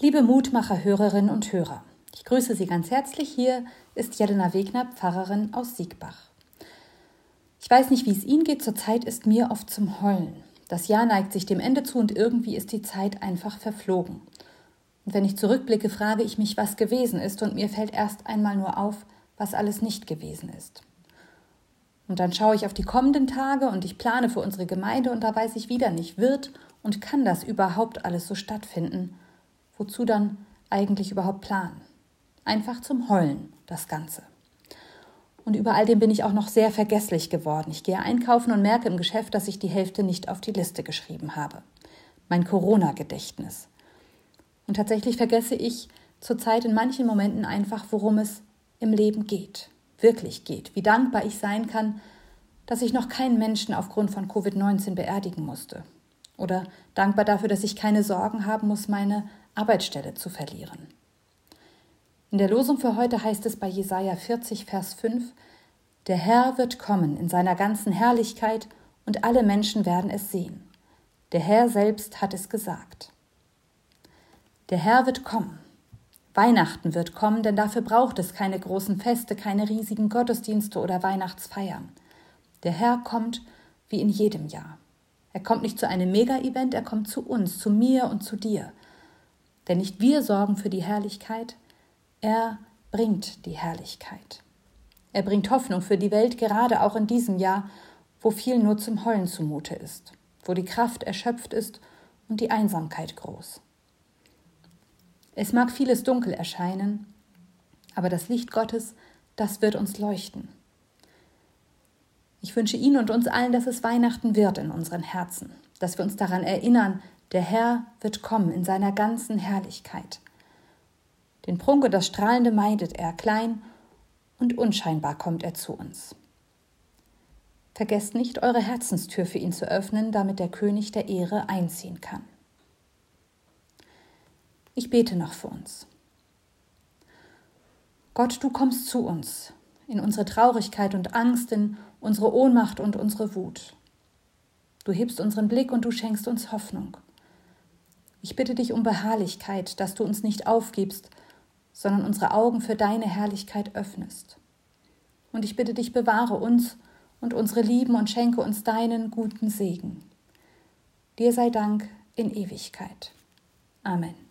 Liebe Mutmacher-Hörerinnen und Hörer, ich grüße Sie ganz herzlich. Hier ist Jelena Wegner, Pfarrerin aus Siegbach. Ich weiß nicht, wie es Ihnen geht, zurzeit ist mir oft zum Heulen. Das Jahr neigt sich dem Ende zu und irgendwie ist die Zeit einfach verflogen. Und wenn ich zurückblicke, frage ich mich, was gewesen ist, und mir fällt erst einmal nur auf, was alles nicht gewesen ist. Und dann schaue ich auf die kommenden Tage und ich plane für unsere Gemeinde und da weiß ich wieder nicht, wird und kann das überhaupt alles so stattfinden? Wozu dann eigentlich überhaupt planen? Einfach zum Heulen, das Ganze. Und über all dem bin ich auch noch sehr vergesslich geworden. Ich gehe einkaufen und merke im Geschäft, dass ich die Hälfte nicht auf die Liste geschrieben habe. Mein Corona-Gedächtnis. Und tatsächlich vergesse ich zurzeit in manchen Momenten einfach, worum es im Leben geht, wirklich geht, wie dankbar ich sein kann, dass ich noch keinen Menschen aufgrund von Covid-19 beerdigen musste. Oder dankbar dafür, dass ich keine Sorgen haben muss, meine Arbeitsstelle zu verlieren. In der Losung für heute heißt es bei Jesaja 40, Vers 5, Der Herr wird kommen in seiner ganzen Herrlichkeit und alle Menschen werden es sehen. Der Herr selbst hat es gesagt. Der Herr wird kommen. Weihnachten wird kommen, denn dafür braucht es keine großen Feste, keine riesigen Gottesdienste oder Weihnachtsfeiern. Der Herr kommt wie in jedem Jahr. Er kommt nicht zu einem Mega-Event, er kommt zu uns, zu mir und zu dir. Denn nicht wir sorgen für die Herrlichkeit, er bringt die Herrlichkeit. Er bringt Hoffnung für die Welt, gerade auch in diesem Jahr, wo viel nur zum Heulen zumute ist, wo die Kraft erschöpft ist und die Einsamkeit groß. Es mag vieles dunkel erscheinen, aber das Licht Gottes, das wird uns leuchten. Ich wünsche Ihnen und uns allen, dass es Weihnachten wird in unseren Herzen, dass wir uns daran erinnern, der Herr wird kommen in seiner ganzen Herrlichkeit. Den Prunk und das Strahlende meidet er, klein und unscheinbar kommt er zu uns. Vergesst nicht, eure Herzenstür für ihn zu öffnen, damit der König der Ehre einziehen kann. Ich bete noch für uns. Gott, du kommst zu uns, in unsere Traurigkeit und Angst, in unsere Ohnmacht und unsere Wut. Du hebst unseren Blick und du schenkst uns Hoffnung. Ich bitte dich um Beharrlichkeit, dass du uns nicht aufgibst, sondern unsere Augen für deine Herrlichkeit öffnest. Und ich bitte dich, bewahre uns und unsere Lieben und schenke uns deinen guten Segen. Dir sei Dank in Ewigkeit. Amen.